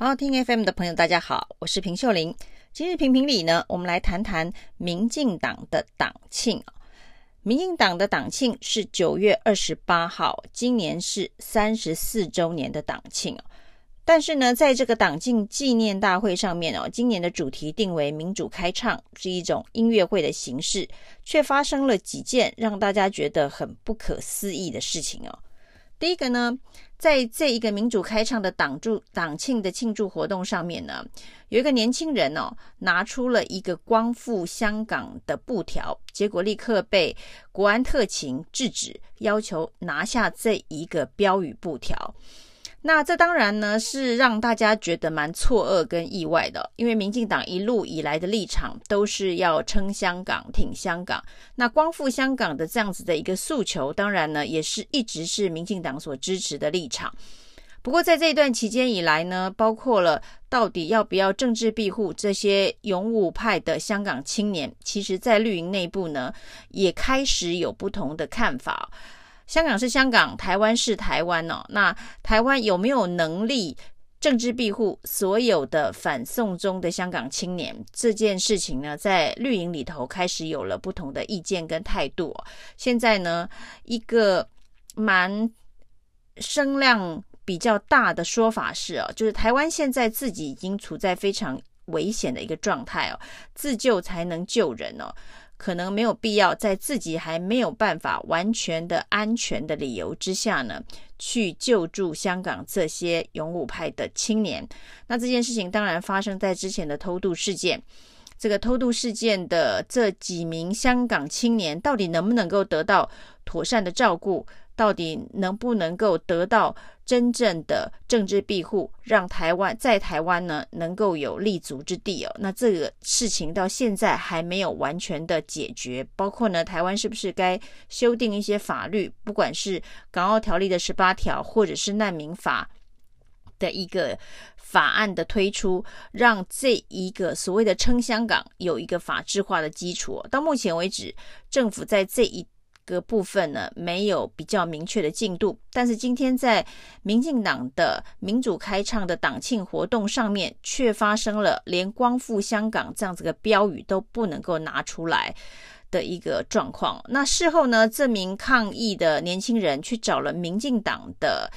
好，听 FM 的朋友，大家好，我是平秀玲。今日评评理呢，我们来谈谈民进党的党庆。民进党的党庆是九月二十八号，今年是三十四周年的党庆。但是呢，在这个党庆纪念大会上面哦，今年的主题定为民主开唱，是一种音乐会的形式，却发生了几件让大家觉得很不可思议的事情哦。第一个呢，在这一个民主开唱的党祝党庆的庆祝活动上面呢，有一个年轻人哦，拿出了一个光复香港的布条，结果立刻被国安特勤制止，要求拿下这一个标语布条。那这当然呢，是让大家觉得蛮错愕跟意外的，因为民进党一路以来的立场都是要撑香港、挺香港。那光复香港的这样子的一个诉求，当然呢，也是一直是民进党所支持的立场。不过在这一段期间以来呢，包括了到底要不要政治庇护这些勇武派的香港青年，其实在绿营内部呢，也开始有不同的看法。香港是香港，台湾是台湾哦。那台湾有没有能力政治庇护所有的反送中的香港青年？这件事情呢，在绿营里头开始有了不同的意见跟态度。现在呢，一个蛮声量比较大的说法是哦，就是台湾现在自己已经处在非常危险的一个状态哦，自救才能救人哦。可能没有必要在自己还没有办法完全的安全的理由之下呢，去救助香港这些勇武派的青年。那这件事情当然发生在之前的偷渡事件。这个偷渡事件的这几名香港青年，到底能不能够得到妥善的照顾？到底能不能够得到真正的政治庇护，让台湾在台湾呢能够有立足之地哦？那这个事情到现在还没有完全的解决，包括呢台湾是不是该修订一些法律，不管是港澳条例的十八条，或者是难民法的一个法案的推出，让这一个所谓的撑香港有一个法制化的基础。到目前为止，政府在这一个部分呢，没有比较明确的进度，但是今天在民进党的民主开唱的党庆活动上面，却发生了连“光复香港”这样子的标语都不能够拿出来的一个状况。那事后呢，这名抗议的年轻人去找了民进党的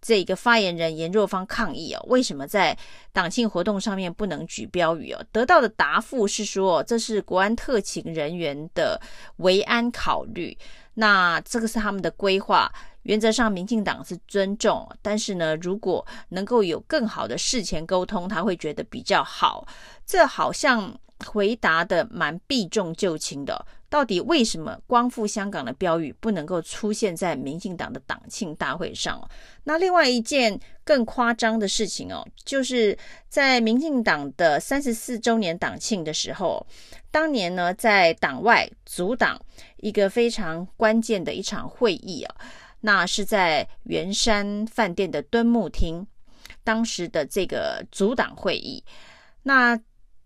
这个发言人颜若芳抗议哦，为什么在党庆活动上面不能举标语哦？得到的答复是说，这是国安特勤人员的维安考虑。那这个是他们的规划，原则上民进党是尊重，但是呢，如果能够有更好的事前沟通，他会觉得比较好。这好像回答的蛮避重就轻的。到底为什么光复香港的标语不能够出现在民进党的党庆大会上？那另外一件更夸张的事情哦，就是在民进党的三十四周年党庆的时候，当年呢，在党外阻挡一个非常关键的一场会议啊，那是在圆山饭店的敦睦厅，当时的这个阻挡会议，那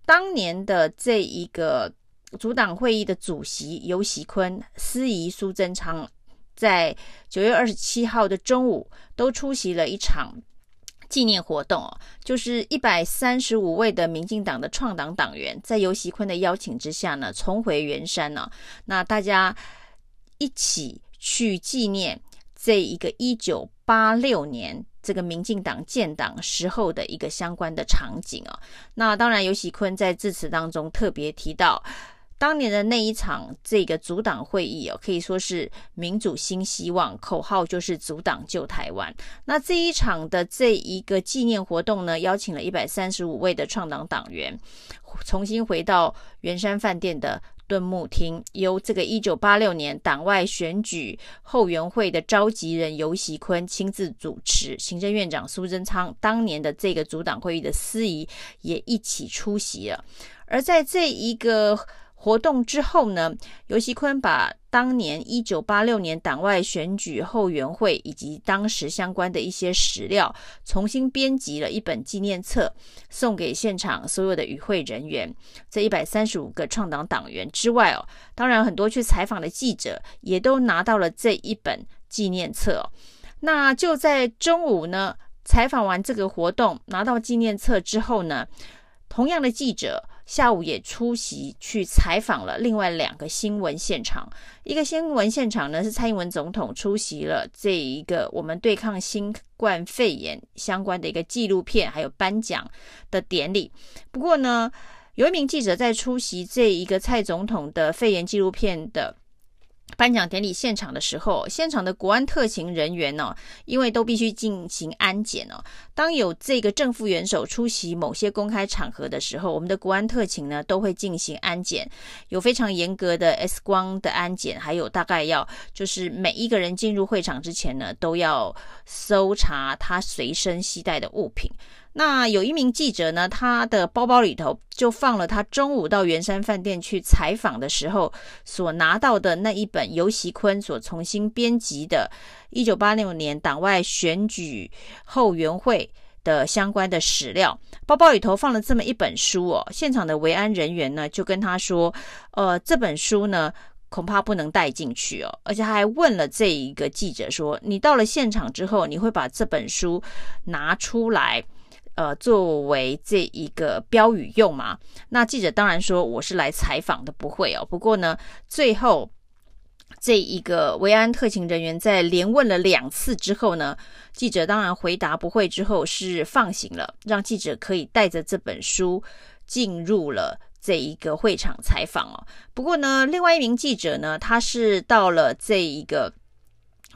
当年的这一个。主党会议的主席游锡堃、司仪苏贞昌，在九月二十七号的中午都出席了一场纪念活动哦，就是一百三十五位的民进党的创党党员，在游锡堃的邀请之下呢，重回圆山呢，那大家一起去纪念这一个一九八六年这个民进党建党时候的一个相关的场景啊。那当然，游锡堃在致辞当中特别提到。当年的那一场这个组党会议哦，可以说是民主新希望，口号就是组党救台湾。那这一场的这一个纪念活动呢，邀请了一百三十五位的创党党员，重新回到圆山饭店的敦睦厅，由这个一九八六年党外选举后援会的召集人游锡堃亲自主持，行政院长苏贞昌当年的这个组党会议的司仪也一起出席了。而在这一个活动之后呢，游锡坤把当年一九八六年党外选举后援会以及当时相关的一些史料，重新编辑了一本纪念册，送给现场所有的与会人员。这一百三十五个创党党员之外哦，当然很多去采访的记者也都拿到了这一本纪念册哦。那就在中午呢，采访完这个活动，拿到纪念册之后呢，同样的记者下午也出席去采访了另外两个新闻现场。一个新闻现场呢，是蔡英文总统出席了这一个我们对抗新冠肺炎相关的一个纪录片还有颁奖的典礼。不过呢，有一名记者在出席这一个蔡总统的肺炎纪录片的。颁奖典礼现场的时候，现场的国安特勤人员呢，因为都必须进行安检哦。当有这个正副元首出席某些公开场合的时候，我们的国安特勤呢都会进行安检，有非常严格的 X 光的安检，还有大概要就是每一个人进入会场之前呢，都要搜查他随身携带的物品。那有一名记者呢，他的包包里头就放了他中午到圆山饭店去采访的时候所拿到的那一本游锡堃所重新编辑的1986年党外选举后援会的相关的史料。包包里头放了这么一本书哦，现场的维安人员呢就跟他说，呃，这本书呢恐怕不能带进去哦，而且还问了这一个记者说，你到了现场之后，你会把这本书拿出来？呃，作为这一个标语用嘛？那记者当然说我是来采访的，不会哦。不过呢，最后这一个维安特勤人员在连问了两次之后呢，记者当然回答不会之后是放行了，让记者可以带着这本书进入了这一个会场采访哦。不过呢，另外一名记者呢，他是到了这一个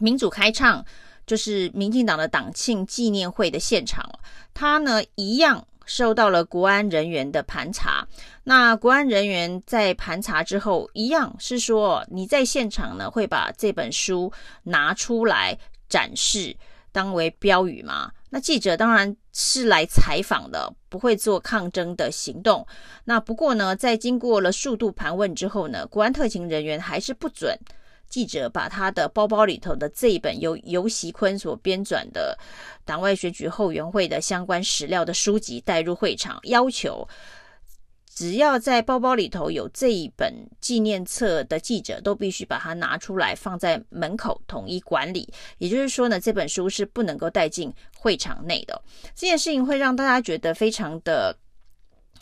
民主开唱。就是民进党的党庆纪念会的现场，他呢一样受到了国安人员的盘查。那国安人员在盘查之后，一样是说你在现场呢会把这本书拿出来展示，当为标语吗？那记者当然是来采访的，不会做抗争的行动。那不过呢，在经过了数度盘问之后呢，国安特勤人员还是不准。记者把他的包包里头的这一本由游锡堃所编撰的党外选举后援会的相关史料的书籍带入会场，要求只要在包包里头有这一本纪念册的记者都必须把它拿出来放在门口统一管理。也就是说呢，这本书是不能够带进会场内的。这件事情会让大家觉得非常的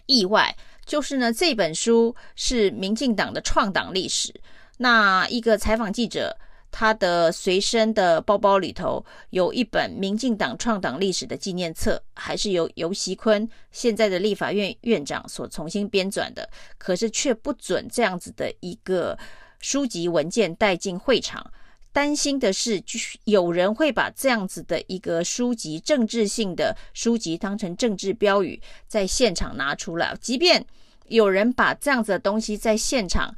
意外，就是呢，这本书是民进党的创党历史。那一个采访记者，他的随身的包包里头有一本民进党创党历史的纪念册，还是由游锡坤现在的立法院院长所重新编纂的，可是却不准这样子的一个书籍文件带进会场。担心的是，就是有人会把这样子的一个书籍，政治性的书籍当成政治标语，在现场拿出来。即便有人把这样子的东西在现场。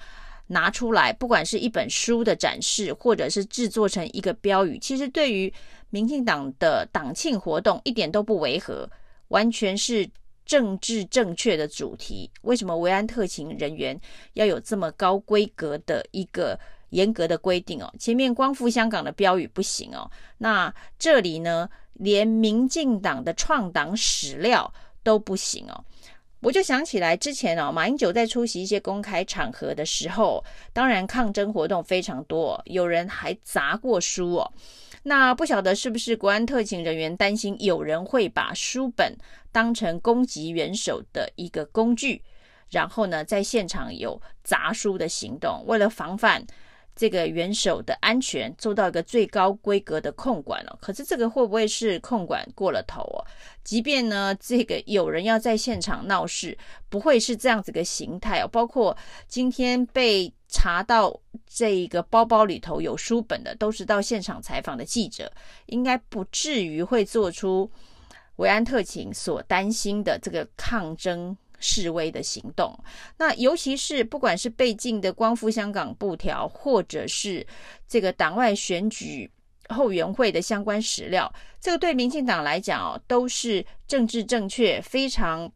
拿出来，不管是一本书的展示，或者是制作成一个标语，其实对于民进党的党庆活动一点都不违和，完全是政治正确的主题。为什么维安特勤人员要有这么高规格的一个严格的规定哦？前面光复香港的标语不行哦，那这里呢，连民进党的创党史料都不行哦。我就想起来之前哦，马英九在出席一些公开场合的时候，当然抗争活动非常多，有人还砸过书哦。那不晓得是不是国安特勤人员担心有人会把书本当成攻击元首的一个工具，然后呢，在现场有砸书的行动，为了防范。这个元首的安全做到一个最高规格的控管了，可是这个会不会是控管过了头哦？即便呢，这个有人要在现场闹事，不会是这样子个形态哦。包括今天被查到这个包包里头有书本的，都是到现场采访的记者，应该不至于会做出维安特勤所担心的这个抗争。示威的行动，那尤其是不管是被禁的光复香港布条，或者是这个党外选举后援会的相关史料，这个对民进党来讲哦，都是政治正确，非常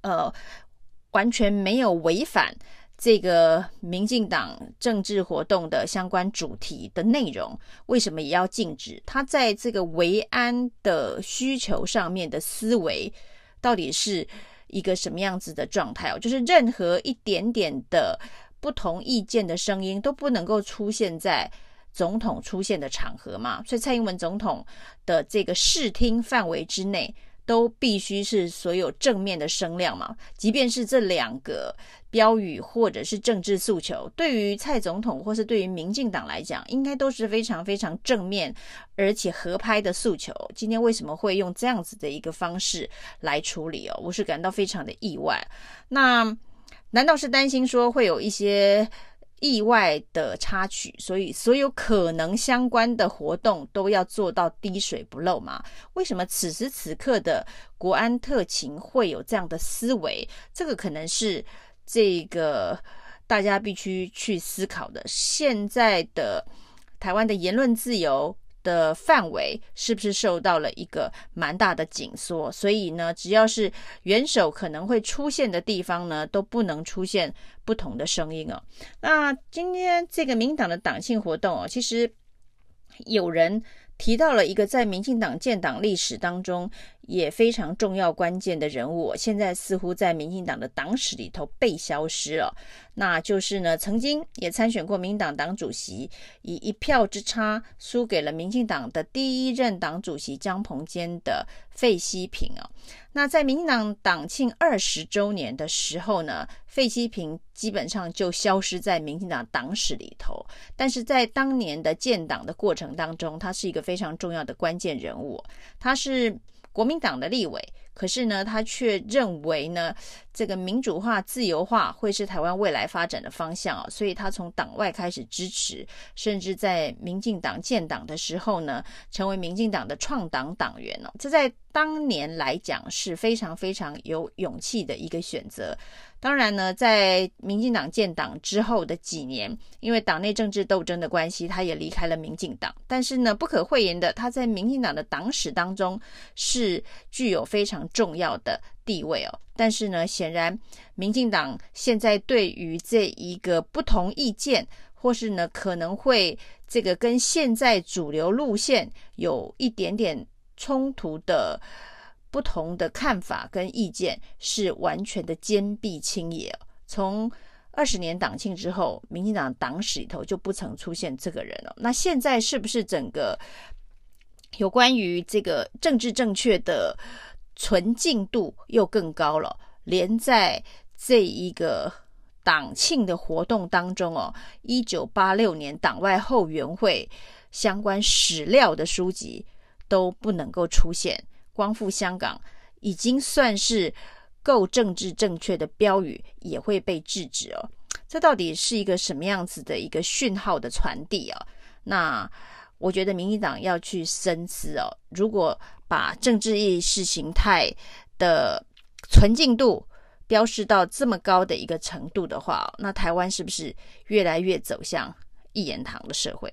呃完全没有违反这个民进党政治活动的相关主题的内容，为什么也要禁止？他在这个维安的需求上面的思维，到底是？一个什么样子的状态哦？就是任何一点点的不同意见的声音都不能够出现在总统出现的场合嘛，所以蔡英文总统的这个视听范围之内，都必须是所有正面的声量嘛。即便是这两个标语或者是政治诉求，对于蔡总统或是对于民进党来讲，应该都是非常非常正面而且合拍的诉求。今天为什么会用这样子的一个方式来处理哦？我是感到非常的意外。那难道是担心说会有一些？意外的插曲，所以所有可能相关的活动都要做到滴水不漏嘛？为什么此时此刻的国安特勤会有这样的思维？这个可能是这个大家必须去思考的。现在的台湾的言论自由。的范围是不是受到了一个蛮大的紧缩？所以呢，只要是元首可能会出现的地方呢，都不能出现不同的声音哦。那今天这个民党的党庆活动哦，其实有人提到了一个在民进党建党历史当中也非常重要关键的人物，现在似乎在民进党的党史里头被消失了。那就是呢，曾经也参选过民进党党主席，以一票之差输给了民进党的第一任党主席江鹏坚的费希平啊。那在民进党党庆二十周年的时候呢，费希平基本上就消失在民进党党史里头。但是在当年的建党的过程当中，他是一个非常重要的关键人物，他是国民党的立委。可是呢，他却认为呢，这个民主化、自由化会是台湾未来发展的方向啊，所以他从党外开始支持，甚至在民进党建党的时候呢，成为民进党的创党党员哦，这在当年来讲是非常非常有勇气的一个选择。当然呢，在民进党建党之后的几年，因为党内政治斗争的关系，他也离开了民进党。但是呢，不可讳言的，他在民进党的党史当中是具有非常重要的地位哦。但是呢，显然民进党现在对于这一个不同意见，或是呢可能会这个跟现在主流路线有一点点冲突的。不同的看法跟意见是完全的坚壁清野。从二十年党庆之后，民进党党史里头就不曾出现这个人了。那现在是不是整个有关于这个政治正确的纯净度又更高了？连在这一个党庆的活动当中哦，一九八六年党外后援会相关史料的书籍都不能够出现。光复香港已经算是够政治正确的标语，也会被制止哦。这到底是一个什么样子的一个讯号的传递啊？那我觉得民进党要去深思哦。如果把政治意识形态的纯净度标示到这么高的一个程度的话，那台湾是不是越来越走向一言堂的社会？